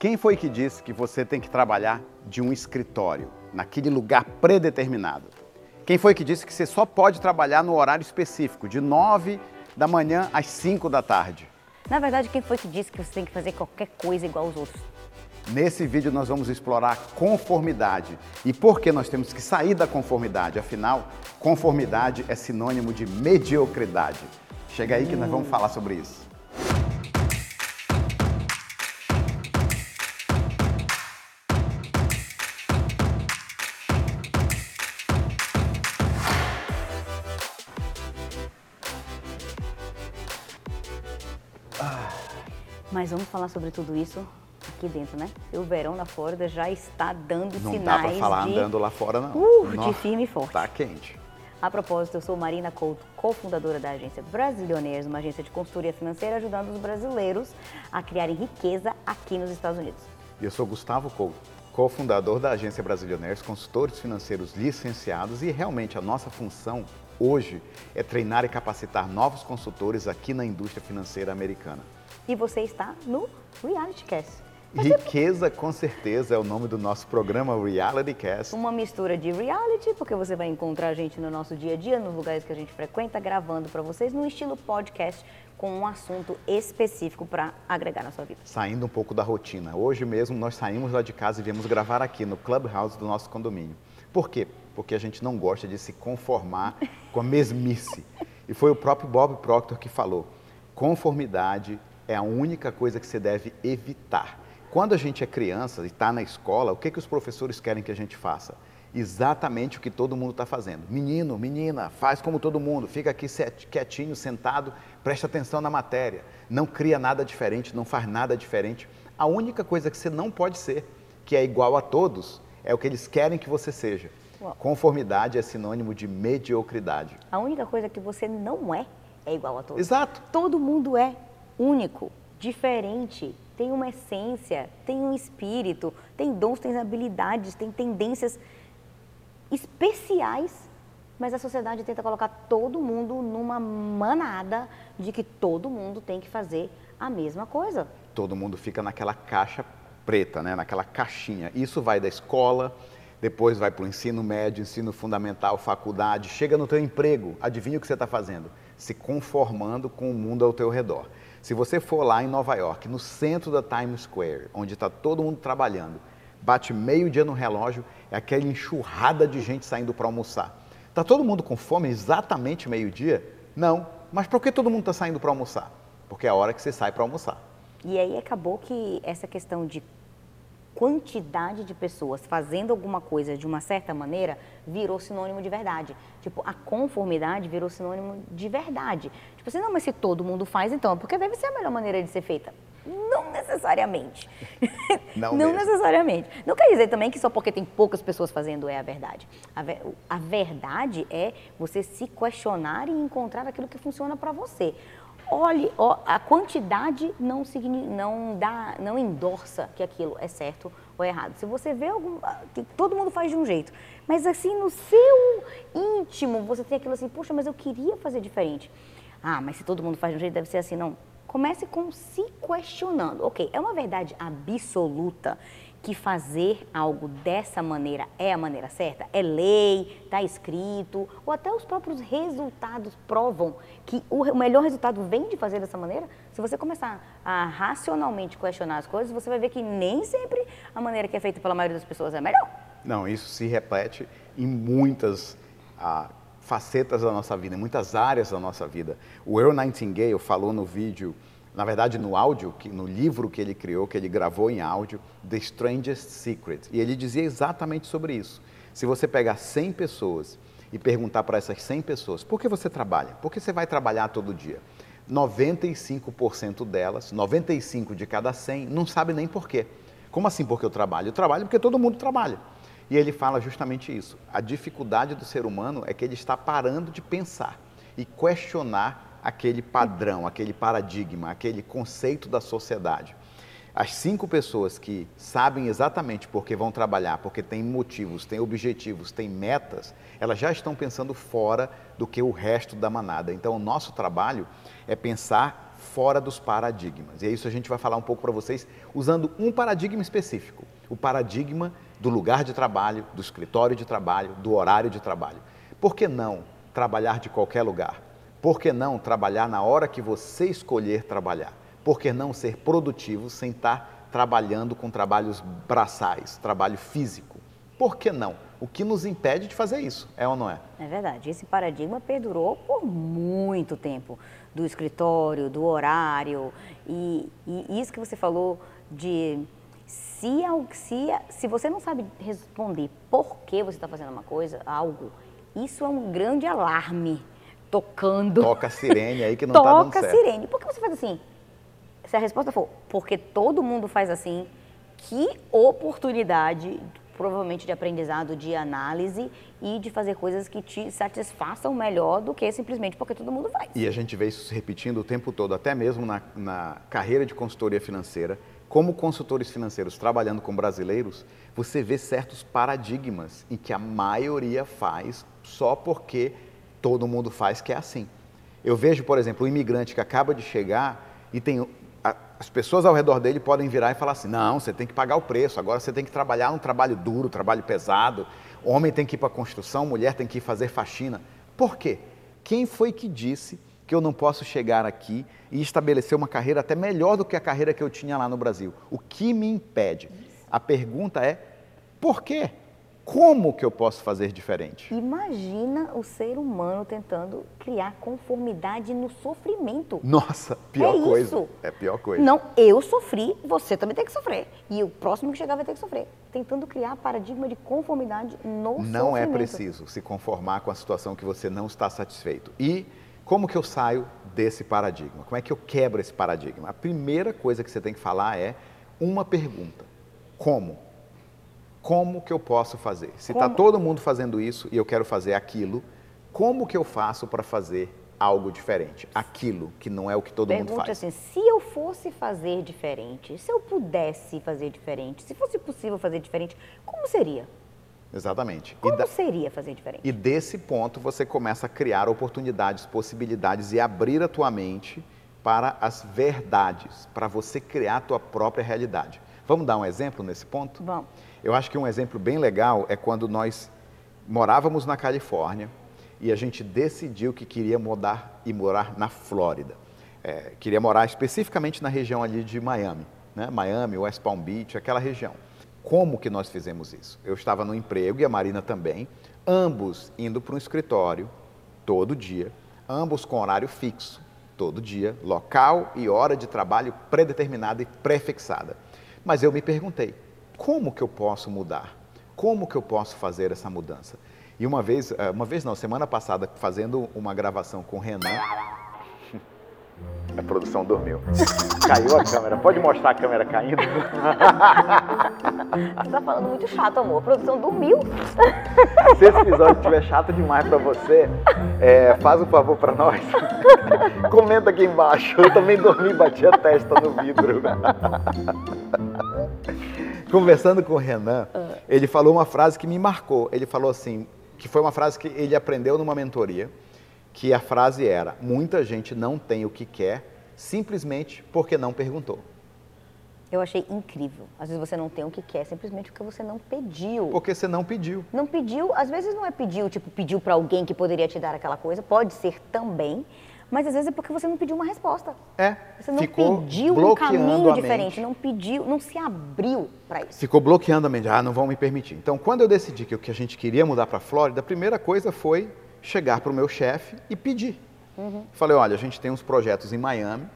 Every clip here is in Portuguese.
Quem foi que disse que você tem que trabalhar de um escritório, naquele lugar predeterminado? Quem foi que disse que você só pode trabalhar no horário específico, de 9 da manhã às 5 da tarde? Na verdade, quem foi que disse que você tem que fazer qualquer coisa igual aos outros? Nesse vídeo nós vamos explorar conformidade e por que nós temos que sair da conformidade. Afinal, conformidade é sinônimo de mediocridade. Chega aí que nós vamos falar sobre isso. Mas vamos falar sobre tudo isso aqui dentro, né? E o verão na Flórida já está dando Não sinais dá para falar de... andando lá fora, não. Uh, de Nossa, firme e forte. Tá quente. A propósito, eu sou Marina Couto, cofundadora da agência Brasilioneiros, uma agência de consultoria financeira ajudando os brasileiros a criarem riqueza aqui nos Estados Unidos. E eu sou Gustavo Couto, cofundador da agência Brasilioneiros, consultores financeiros licenciados e realmente a nossa função hoje é treinar e capacitar novos consultores aqui na indústria financeira americana. E você está no Reality Cast. Riqueza, com certeza, é o nome do nosso programa Reality Cast. Uma mistura de reality, porque você vai encontrar a gente no nosso dia a dia, nos lugares que a gente frequenta, gravando para vocês no estilo podcast, com um assunto específico para agregar na sua vida. Saindo um pouco da rotina. Hoje mesmo nós saímos lá de casa e viemos gravar aqui no Clubhouse do nosso condomínio. Por quê? Porque a gente não gosta de se conformar com a mesmice. E foi o próprio Bob Proctor que falou: conformidade é a única coisa que você deve evitar. Quando a gente é criança e está na escola, o que, que os professores querem que a gente faça? Exatamente o que todo mundo está fazendo. Menino, menina, faz como todo mundo, fica aqui quietinho, sentado, presta atenção na matéria. Não cria nada diferente, não faz nada diferente. A única coisa que você não pode ser, que é igual a todos, é o que eles querem que você seja. Conformidade é sinônimo de mediocridade. A única coisa que você não é é igual a todos. Exato. Todo mundo é único, diferente, tem uma essência, tem um espírito, tem dons, tem habilidades, tem tendências especiais, mas a sociedade tenta colocar todo mundo numa manada de que todo mundo tem que fazer a mesma coisa. todo mundo fica naquela caixa preta, né? naquela caixinha. Isso vai da escola, depois vai para o ensino médio, ensino fundamental, faculdade, chega no teu emprego, adivinha o que você está fazendo? Se conformando com o mundo ao teu redor. Se você for lá em Nova York, no centro da Times Square, onde está todo mundo trabalhando, bate meio-dia no relógio, é aquela enxurrada de gente saindo para almoçar. Está todo mundo com fome exatamente meio-dia? Não. Mas por que todo mundo está saindo para almoçar? Porque é a hora que você sai para almoçar. E aí acabou que essa questão de quantidade de pessoas fazendo alguma coisa de uma certa maneira virou sinônimo de verdade. Tipo, a conformidade virou sinônimo de verdade. Tipo assim, não, mas se todo mundo faz, então, porque deve ser a melhor maneira de ser feita. Não necessariamente. Não mesmo. necessariamente. Não quer dizer também que só porque tem poucas pessoas fazendo é a verdade. A, ver- a verdade é você se questionar e encontrar aquilo que funciona para você. Olhe, ó, a quantidade não, não, dá, não endorça que aquilo é certo ou errado. Se você vê algum, ah, todo mundo faz de um jeito, mas assim no seu íntimo você tem aquilo assim, poxa, mas eu queria fazer diferente. Ah, mas se todo mundo faz de um jeito deve ser assim, não. Comece com se questionando. Ok, é uma verdade absoluta que fazer algo dessa maneira é a maneira certa? É lei, está escrito, ou até os próprios resultados provam que o melhor resultado vem de fazer dessa maneira? Se você começar a racionalmente questionar as coisas, você vai ver que nem sempre a maneira que é feita pela maioria das pessoas é melhor. Não, isso se repete em muitas ah, facetas da nossa vida, em muitas áreas da nossa vida. O Earl Nightingale falou no vídeo, na verdade no áudio, no livro que ele criou, que ele gravou em áudio, The Strangest Secret. E ele dizia exatamente sobre isso. Se você pegar 100 pessoas e perguntar para essas 100 pessoas, por que você trabalha? Por que você vai trabalhar todo dia? 95% delas, 95 de cada 100, não sabe nem por quê. Como assim porque eu trabalho? Eu trabalho porque todo mundo trabalha. E ele fala justamente isso. A dificuldade do ser humano é que ele está parando de pensar e questionar aquele padrão, aquele paradigma, aquele conceito da sociedade. As cinco pessoas que sabem exatamente por que vão trabalhar, porque têm motivos, têm objetivos, têm metas, elas já estão pensando fora do que o resto da manada. Então, o nosso trabalho é pensar fora dos paradigmas. E é isso a gente vai falar um pouco para vocês usando um paradigma específico, o paradigma do lugar de trabalho, do escritório de trabalho, do horário de trabalho. Por que não trabalhar de qualquer lugar? Por que não trabalhar na hora que você escolher trabalhar? Por que não ser produtivo sem estar trabalhando com trabalhos braçais, trabalho físico? Por que não? O que nos impede de fazer isso, é ou não é? É verdade. Esse paradigma perdurou por muito tempo do escritório, do horário. E, e isso que você falou de se, se, se você não sabe responder por que você está fazendo uma coisa, algo, isso é um grande alarme tocando. Toca a sirene aí que não está dando certo. Toca a sirene. Por que você faz assim? Se a resposta for porque todo mundo faz assim, que oportunidade provavelmente de aprendizado, de análise e de fazer coisas que te satisfaçam melhor do que simplesmente porque todo mundo faz. E a gente vê isso se repetindo o tempo todo, até mesmo na, na carreira de consultoria financeira. Como consultores financeiros trabalhando com brasileiros, você vê certos paradigmas em que a maioria faz só porque todo mundo faz que é assim. Eu vejo, por exemplo, um imigrante que acaba de chegar e tem as pessoas ao redor dele podem virar e falar assim: não, você tem que pagar o preço, agora você tem que trabalhar um trabalho duro, um trabalho pesado. Homem tem que ir para a construção, mulher tem que ir fazer faxina. Por quê? Quem foi que disse que eu não posso chegar aqui e estabelecer uma carreira até melhor do que a carreira que eu tinha lá no Brasil? O que me impede? A pergunta é: por quê? Como que eu posso fazer diferente? Imagina o ser humano tentando criar conformidade no sofrimento. Nossa, pior é coisa. Isso. É pior coisa. Não, eu sofri, você também tem que sofrer. E o próximo que chegar vai ter que sofrer. Tentando criar paradigma de conformidade no não é sofrimento. Não é preciso se conformar com a situação que você não está satisfeito. E como que eu saio desse paradigma? Como é que eu quebro esse paradigma? A primeira coisa que você tem que falar é uma pergunta. Como? Como que eu posso fazer? Se está todo mundo fazendo isso e eu quero fazer aquilo, como que eu faço para fazer algo diferente? Aquilo que não é o que todo Pergunte mundo faz. assim, se eu fosse fazer diferente, se eu pudesse fazer diferente, se fosse possível fazer diferente, como seria? Exatamente. Como da... seria fazer diferente? E desse ponto você começa a criar oportunidades, possibilidades e abrir a tua mente para as verdades, para você criar a tua própria realidade. Vamos dar um exemplo nesse ponto? Vamos. Eu acho que um exemplo bem legal é quando nós morávamos na Califórnia e a gente decidiu que queria mudar e morar na Flórida. É, queria morar especificamente na região ali de Miami, né? Miami, West Palm Beach, aquela região. Como que nós fizemos isso? Eu estava no emprego e a Marina também, ambos indo para um escritório todo dia, ambos com horário fixo, todo dia, local e hora de trabalho predeterminada e prefixada. Mas eu me perguntei, como que eu posso mudar? Como que eu posso fazer essa mudança? E uma vez, eh, uma vez não, semana passada, fazendo uma gravação com o Renan, a produção dormiu. Caiu a câmera. Pode mostrar a câmera caindo? Você tá falando muito chato, amor. A produção dormiu. Se esse episódio estiver chato demais para você, é, faz um favor para nós. Comenta aqui embaixo. Eu também dormi e bati a testa no vidro. Conversando com o Renan, ah. ele falou uma frase que me marcou. Ele falou assim, que foi uma frase que ele aprendeu numa mentoria, que a frase era: muita gente não tem o que quer simplesmente porque não perguntou. Eu achei incrível. Às vezes você não tem o que quer simplesmente porque você não pediu. Porque você não pediu. Não pediu, às vezes não é pediu, tipo, pediu para alguém que poderia te dar aquela coisa, pode ser também, mas às vezes é porque você não pediu uma resposta. É. Você não pediu um caminho diferente, não pediu, não se abriu para isso. Ficou bloqueando a mente. Ah, não vão me permitir. Então, quando eu decidi que o que a gente queria mudar para a Flórida, a primeira coisa foi chegar para o meu chefe e pedir. Uhum. Falei, olha, a gente tem uns projetos em Miami,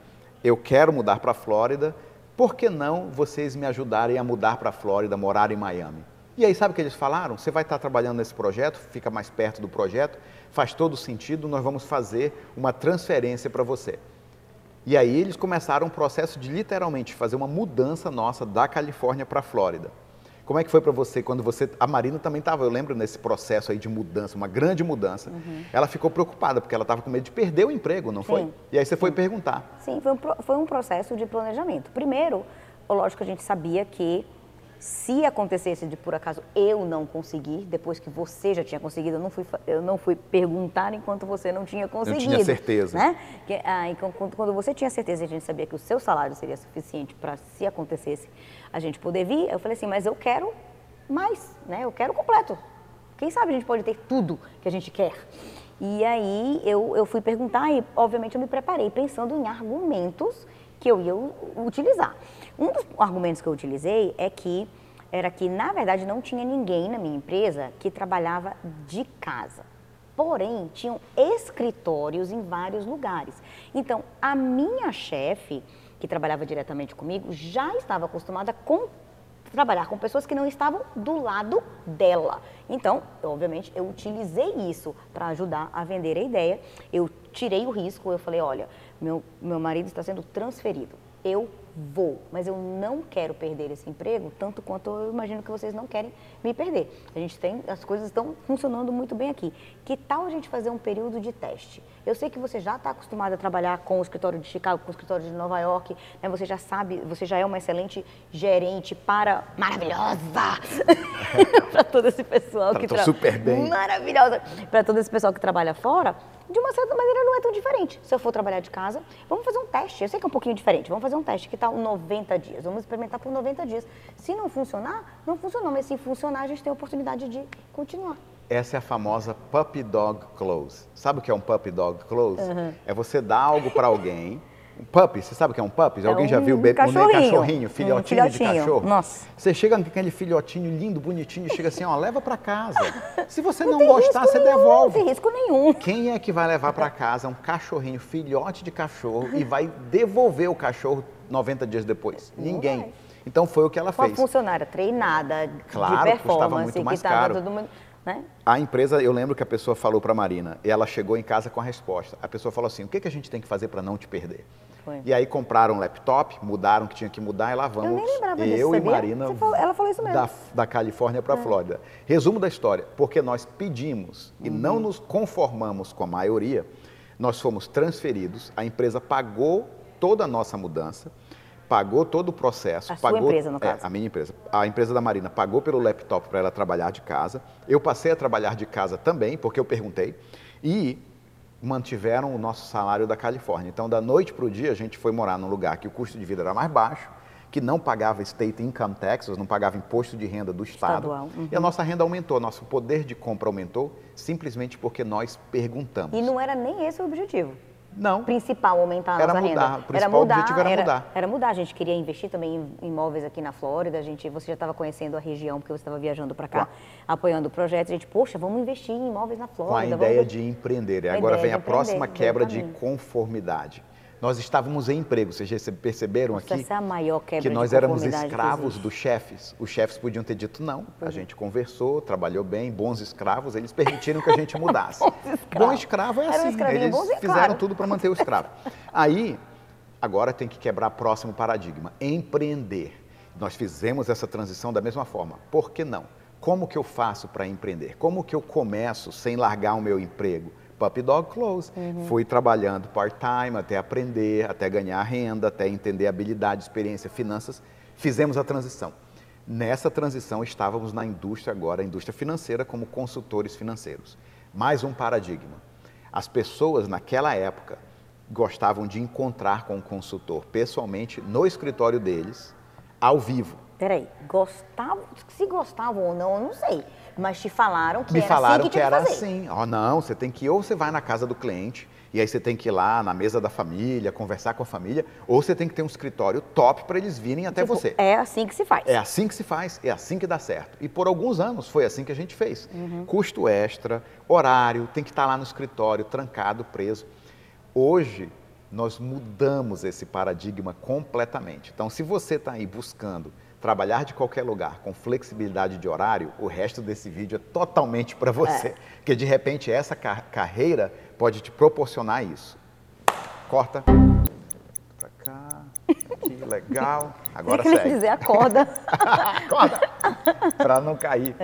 eu quero mudar para a Flórida, por que não vocês me ajudarem a mudar para a Flórida, morar em Miami? E aí, sabe o que eles falaram? Você vai estar trabalhando nesse projeto, fica mais perto do projeto, faz todo sentido, nós vamos fazer uma transferência para você. E aí eles começaram um processo de literalmente fazer uma mudança nossa da Califórnia para a Flórida. Como é que foi para você quando você. A Marina também estava, eu lembro, nesse processo aí de mudança, uma grande mudança. Uhum. Ela ficou preocupada, porque ela estava com medo de perder o emprego, não Sim. foi? E aí você Sim. foi perguntar. Sim, foi um, foi um processo de planejamento. Primeiro, lógico que a gente sabia que Se acontecesse de por acaso eu não conseguir, depois que você já tinha conseguido, eu não fui, eu não fui perguntar enquanto você não tinha conseguido. Não tinha certeza. Né? Que, ah, quando, quando você tinha certeza, a gente sabia que o seu salário seria suficiente para, se acontecesse, a gente poder vir. Eu falei assim, mas eu quero mais, né? Eu quero completo. Quem sabe a gente pode ter tudo que a gente quer. E aí eu, eu fui perguntar e, obviamente, eu me preparei pensando em argumentos que eu ia utilizar. Um dos argumentos que eu utilizei é que era que, na verdade, não tinha ninguém na minha empresa que trabalhava de casa. Porém, tinham escritórios em vários lugares. Então, a minha chefe, que trabalhava diretamente comigo, já estava acostumada com trabalhar com pessoas que não estavam do lado dela. Então, obviamente, eu utilizei isso para ajudar a vender a ideia. Eu tirei o risco, eu falei, olha, meu, meu marido está sendo transferido. Eu vou, mas eu não quero perder esse emprego, tanto quanto eu imagino que vocês não querem me perder. A gente tem, as coisas estão funcionando muito bem aqui. Que tal a gente fazer um período de teste? Eu sei que você já está acostumado a trabalhar com o escritório de Chicago, com o escritório de Nova York, né? você já sabe, você já é uma excelente gerente para maravilhosa para todo esse pessoal que trabalha super bem, maravilhosa para todo esse pessoal que trabalha fora de uma certa maneira não é tão diferente. Se eu for trabalhar de casa, vamos fazer um teste. Eu sei que é um pouquinho diferente. Vamos fazer um teste. Que tal 90 dias? Vamos experimentar por 90 dias. Se não funcionar, não funcionou. Mas se funcionar, a gente tem a oportunidade de continuar. Essa é a famosa puppy dog close. Sabe o que é um puppy dog close? Uhum. É você dar algo para alguém um puppy, você sabe o que é um puppy? É Alguém já viu? Um cachorrinho. Um cachorrinho, filhotinho, um filhotinho, de cachorro. Nossa. Você chega com aquele filhotinho lindo, bonitinho, chega assim, ó, leva para casa. Se você não, não gostar, você nenhum, devolve. Não tem risco nenhum. Quem é que vai levar para casa um cachorrinho, filhote de cachorro, e vai devolver o cachorro 90 dias depois? Ninguém. Então foi o que ela fez. Uma funcionária treinada, claro, de performance, custava muito mais caro. Todo mundo... Né? A empresa, eu lembro que a pessoa falou para a Marina, e ela chegou em casa com a resposta. A pessoa falou assim: o que, que a gente tem que fazer para não te perder? Foi. E aí compraram um laptop, mudaram o que tinha que mudar e lá vamos. Eu nem lembrava disso, Eu sabia? e Marina, falou, ela falou isso mesmo. Da, da Califórnia para a é. Flórida. Resumo da história, porque nós pedimos uhum. e não nos conformamos com a maioria, nós fomos transferidos, a empresa pagou toda a nossa mudança, pagou todo o processo. A pagou, sua empresa, no caso? É, a minha empresa. A empresa da Marina pagou pelo laptop para ela trabalhar de casa. Eu passei a trabalhar de casa também, porque eu perguntei. E mantiveram o nosso salário da Califórnia. Então, da noite para o dia, a gente foi morar num lugar que o custo de vida era mais baixo, que não pagava state income taxes, não pagava imposto de renda do Estado. Uhum. E a nossa renda aumentou, nosso poder de compra aumentou, simplesmente porque nós perguntamos. E não era nem esse o objetivo. Não. Principal aumentar a era nossa mudar. renda. O era mudar, objetivo era, era, mudar. Era mudar. A gente queria investir também em imóveis aqui na Flórida. A gente, você já estava conhecendo a região porque você estava viajando para cá, apoiando projetos. A gente, poxa, vamos investir em imóveis na Flórida. Com a ideia de empreender. E agora vem a próxima quebra de conformidade. Nós estávamos em emprego, vocês perceberam aqui é que nós éramos escravos dos chefes. Os chefes podiam ter dito não, a gente conversou, trabalhou bem, bons escravos, eles permitiram que a gente mudasse. Bom escravo é assim, eles fizeram claro. tudo para manter o escravo. Aí, agora tem que quebrar o próximo paradigma, empreender. Nós fizemos essa transição da mesma forma. Por que não? Como que eu faço para empreender? Como que eu começo sem largar o meu emprego? Puppy Dog Close. Uhum. Fui trabalhando part-time até aprender, até ganhar renda, até entender habilidade, experiência, finanças. Fizemos a transição. Nessa transição estávamos na indústria agora, a indústria financeira, como consultores financeiros. Mais um paradigma. As pessoas naquela época gostavam de encontrar com o consultor pessoalmente no escritório deles, ao vivo. Peraí, gostavam, se gostavam ou não, eu não sei. Mas te falaram que Me era falaram assim que, que era fazer. assim. Oh, não, você tem que ir, ou você vai na casa do cliente, e aí você tem que ir lá na mesa da família, conversar com a família, ou você tem que ter um escritório top para eles virem até tipo, você. É assim que se faz. É assim que se faz, é assim que dá certo. E por alguns anos foi assim que a gente fez. Uhum. Custo extra, horário, tem que estar lá no escritório, trancado, preso. Hoje, nós mudamos esse paradigma completamente. Então, se você está aí buscando trabalhar de qualquer lugar com flexibilidade de horário, o resto desse vídeo é totalmente para você. É. Porque de repente essa car carreira pode te proporcionar isso. Corta. Pra cá. Que legal. Agora Você segue. dizer acorda. acorda. Para não cair.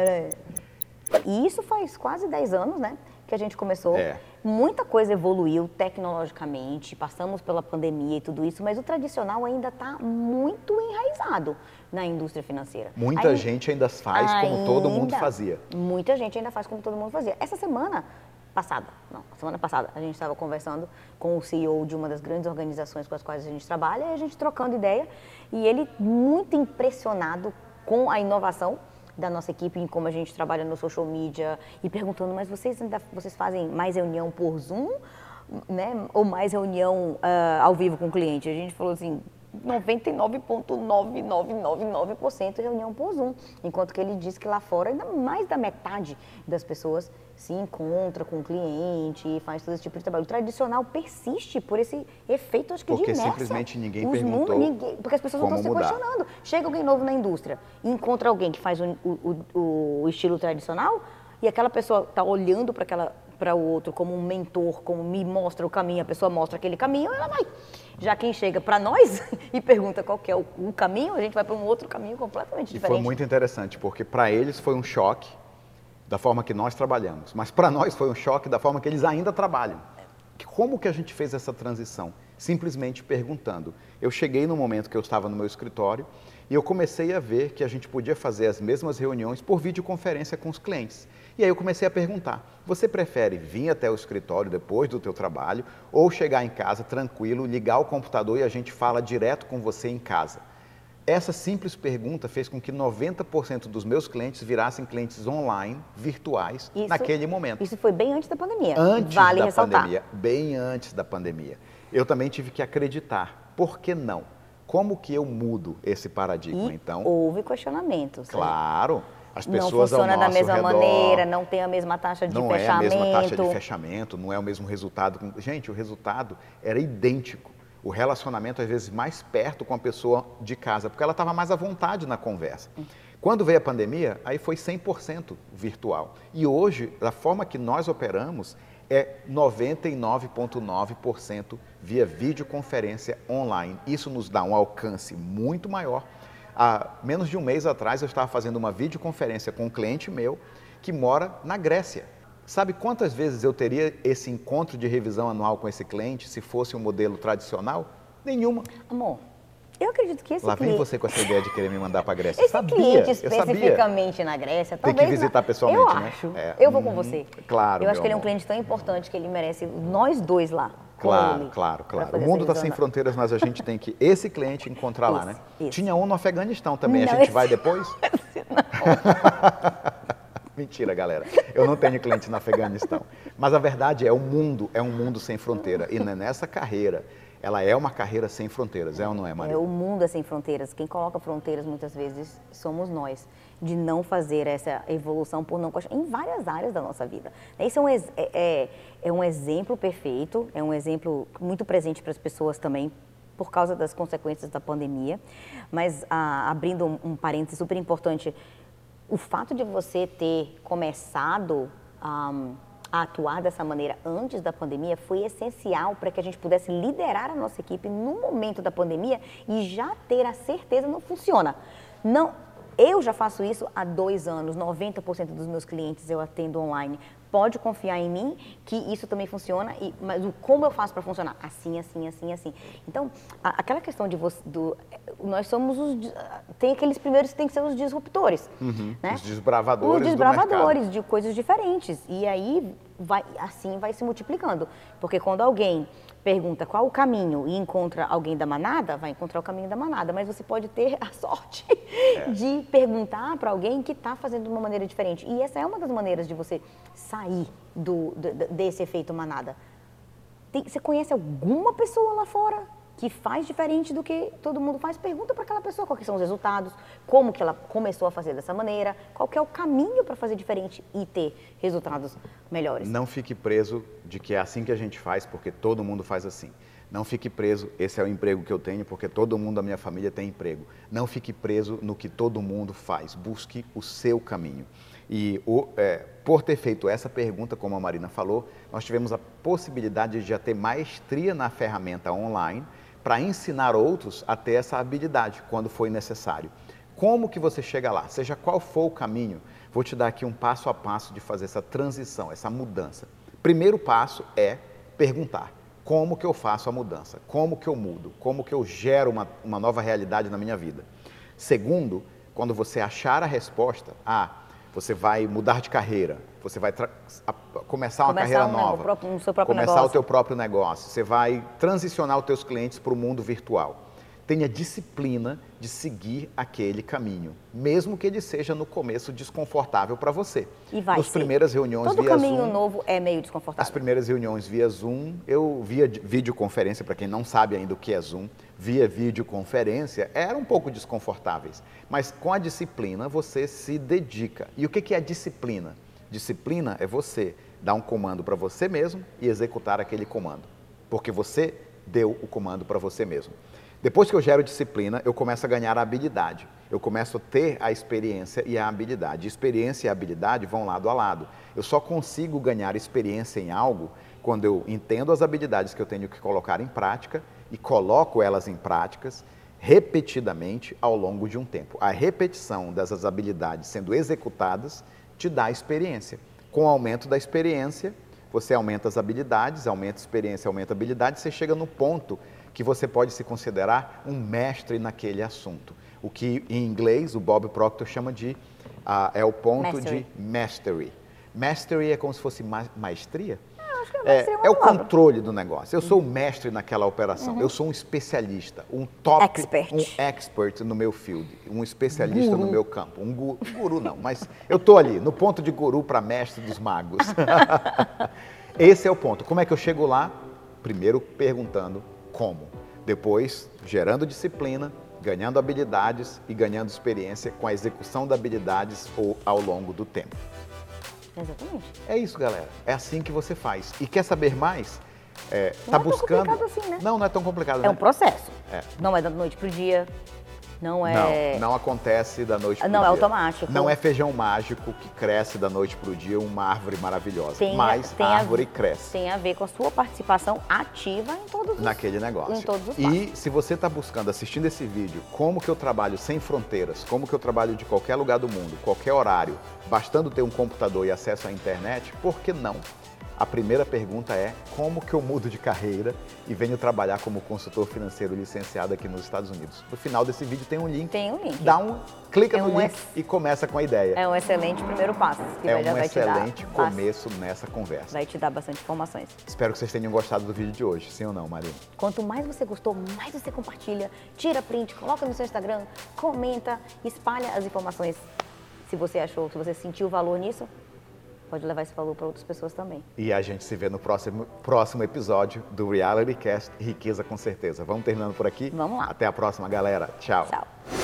E isso faz quase 10 anos, né? Que a gente começou. É. Muita coisa evoluiu tecnologicamente, passamos pela pandemia e tudo isso, mas o tradicional ainda está muito enraizado. Na indústria financeira. Muita gente ainda faz como ainda, todo mundo fazia. Muita gente ainda faz como todo mundo fazia. Essa semana passada, não, semana passada, a gente estava conversando com o CEO de uma das grandes organizações com as quais a gente trabalha e a gente trocando ideia e ele muito impressionado com a inovação da nossa equipe em como a gente trabalha no social media e perguntando, mas vocês ainda vocês fazem mais reunião por Zoom, né? Ou mais reunião uh, ao vivo com o cliente? A gente falou assim, 99,9999% reunião por Zoom. Enquanto que ele diz que lá fora, ainda mais da metade das pessoas se encontra com o cliente e faz todo esse tipo de trabalho. O tradicional persiste por esse efeito, acho que porque de inércia. simplesmente ninguém Os perguntou ninguém, Porque as pessoas não estão se mudar. questionando. Chega alguém novo na indústria e encontra alguém que faz o, o, o, o estilo tradicional e aquela pessoa está olhando para aquela para o outro como um mentor, como me mostra o caminho, a pessoa mostra aquele caminho, ela vai. Já quem chega para nós e pergunta qual é o, o, caminho, a gente vai para um outro caminho completamente e diferente. foi muito interessante, porque para eles foi um choque da forma que nós trabalhamos, mas para nós foi um choque da forma que eles ainda trabalham. Como que a gente fez essa transição? Simplesmente perguntando. Eu cheguei no momento que eu estava no meu escritório e eu comecei a ver que a gente podia fazer as mesmas reuniões por videoconferência com os clientes. E aí eu comecei a perguntar: você prefere vir até o escritório depois do teu trabalho ou chegar em casa tranquilo, ligar o computador e a gente fala direto com você em casa? Essa simples pergunta fez com que 90% dos meus clientes virassem clientes online, virtuais, isso, naquele momento. Isso foi bem antes da pandemia. Antes vale da ressaltar. pandemia, bem antes da pandemia. Eu também tive que acreditar. Por que não? Como que eu mudo esse paradigma, e então? Houve questionamentos. Claro. As pessoas não funciona da mesma redor, maneira, não tem a mesma taxa de não fechamento. é a mesma taxa de fechamento, não é o mesmo resultado. Gente, o resultado era idêntico. O relacionamento, às vezes, mais perto com a pessoa de casa, porque ela estava mais à vontade na conversa. Quando veio a pandemia, aí foi 100% virtual. E hoje, da forma que nós operamos, é 99,9% via videoconferência online. Isso nos dá um alcance muito maior. Há menos de um mês atrás, eu estava fazendo uma videoconferência com um cliente meu que mora na Grécia. Sabe quantas vezes eu teria esse encontro de revisão anual com esse cliente se fosse um modelo tradicional? Nenhuma. Amor, eu acredito que esse Lá vem cliente... você com essa ideia de querer me mandar para a Grécia. Esse sabia, cliente especificamente na Grécia, Tem talvez... que visitar pessoalmente, eu né? acho. É. Eu vou com Hum, você. claro, Eu acho que ele é um cliente tão importante que ele merece nós dois lá. Claro, claro, claro. O mundo está sem fronteiras, mas a gente tem que esse cliente encontrar lá, né? isso. Tinha um no Afeganistão também, Não, a gente vai depois? Mentira, galera. Eu não tenho cliente no Afeganistão. Mas a verdade é, o mundo é um mundo sem fronteira. E né, nessa carreira, ela é uma carreira sem fronteiras, é ou não é, Maria? É, o mundo é sem fronteiras. Quem coloca fronteiras muitas vezes somos nós, de não fazer essa evolução por não em várias áreas da nossa vida. Esse é um, é, é- é um exemplo perfeito, é um exemplo muito presente para as pessoas também, por causa das consequências da pandemia. Mas, ah, abrindo um, um parênteses super importante, o fato de você ter começado ahm, a atuar dessa maneira antes da pandemia foi essencial para que a gente pudesse liderar a nossa equipe no momento da pandemia e já ter a certeza não funciona. Não, eu já faço isso há dois anos, 90% dos meus clientes eu atendo online. Pode confiar em mim que isso também funciona, e, mas o como eu faço para funcionar? Assim, assim, assim, assim. Então, a- aquela questão de você, do, nós somos os, tem aqueles primeiros que tem que ser os disruptores, né? Os desbravadores Os do desbravadores de coisas diferentes. E aí, vai, assim vai se multiplicando. Porque quando alguém pergunta qual o caminho e encontra alguém da manada, vai encontrar o caminho da manada. Mas você pode ter a sorte de perguntar para alguém que está fazendo de uma maneira diferente. E essa é uma das maneiras de você sair do, do- desse efeito manada. Tem- você conhece alguma pessoa lá fora que faz diferente do que todo mundo faz? Pergunta para aquela pessoa quais são os resultados, como que ela começou a fazer dessa maneira, qual que é o caminho para fazer diferente e ter resultados melhores. Não fique preso de que é assim que a gente faz, porque todo mundo faz assim. Não fique preso, esse é o emprego que eu tenho, porque todo mundo da minha família tem emprego. Não fique preso no que todo mundo faz. Busque o seu caminho. E o, é, por ter feito essa pergunta, como a Marina falou, nós tivemos a possibilidade de já ter maestria na ferramenta online para ensinar outros a ter essa habilidade quando foi necessário. Como que você chega lá? Seja qual for o caminho, vou te dar aqui um passo a passo de fazer essa transição, essa mudança. Primeiro passo é perguntar: como que eu faço a mudança? Como que eu mudo? Como que eu gero uma, uma nova realidade na minha vida? Segundo, quando você achar a resposta, ah, você vai mudar de carreira, você vai a, começar uma Começar carreira um nova, um começar o negócio. teu próprio negócio, você vai transicionar os teus clientes para o mundo virtual. Tenha disciplina de seguir aquele caminho, mesmo que ele seja no começo desconfortável para você. E vai Nas ser. primeiras reuniões Todo via caminho Zoom, novo é meio as desconfortável. primeiras reuniões via Zoom, eu via de- videoconferência, para quem não sabe ainda o que é Zoom, via videoconferência, eram um pouco desconfortáveis. Mas com a disciplina, você se dedica. E o que que é disciplina? Disciplina é você dar um comando para você mesmo e executar aquele comando. Porque você deu o comando para você mesmo. Depois que eu gero disciplina, eu começo a ganhar habilidade. Eu começo a ter a experiência e a habilidade. Experiência e habilidade vão lado a lado. Eu só consigo ganhar experiência em algo quando eu entendo as habilidades que eu tenho que colocar em prática e coloco elas em práticas repetidamente ao longo de um tempo. A repetição dessas habilidades sendo executadas te dá experiência. Com o aumento da experiência, você aumenta as habilidades, aumenta a experiência, aumenta a habilidade, você chega no ponto que você pode se considerar um mestre naquele assunto. O que em inglês o Bob Proctor chama de ah, é o ponto Mastery. de mastery. Mastery é como se fosse ma maestria? Que É, maestria uma é o controle do negócio. Eu sou o mestre naquela operação. Eu sou um especialista, um top, Expert. um expert no meu field, um especialista no meu campo. Um gu- guru não, mas eu estou ali, no ponto de guru para mestre dos magos. Esse é o ponto. Como é que eu chego lá? Primeiro perguntando como. Depois, gerando disciplina, ganhando habilidades e ganhando experiência com a execução de habilidades ou ao longo do tempo. Exatamente. É isso, galera. É assim que você faz. E quer saber mais? É, Não tá é tão buscando. complicado assim, né? Não, não é tão complicado. É né? um processo. É. Não é da noite pro dia. Não é. Não, não acontece da noite Ah, pro não, é dia. automático. Não é feijão mágico que cresce da noite pro dia uma árvore maravilhosa. Tem, mas tem a árvore a, cresce Tem a ver com a sua participação ativa em todos os naquele negócio. Em todos os e se você está buscando, assistindo esse vídeo, como que eu trabalho sem fronteiras, como que eu trabalho de qualquer lugar do mundo, qualquer horário, bastando ter um computador e acesso à internet, por que não? A primeira pergunta é como que eu mudo de carreira e venho trabalhar como consultor financeiro licenciado aqui nos Estados Unidos. No final desse vídeo tem um link. Tem um link. Dá um, clica É no um link ex- e começa com a ideia. É um excelente primeiro passo. Que É um excelente começo nessa conversa. Vai te dar bastante informações. Espero que vocês tenham gostado do vídeo de hoje, sim ou não, Marina? Quanto mais você gostou, mais você compartilha, tira print, coloca no seu Instagram, comenta, espalha as informações. Se você achou, se você sentiu valor nisso, pode levar esse valor para outras pessoas também. E a gente se vê no próximo, próximo episódio do Reality Cast Riqueza com Certeza. Vamos terminando por aqui? Vamos lá. Até a próxima, galera. Tchau. Tchau.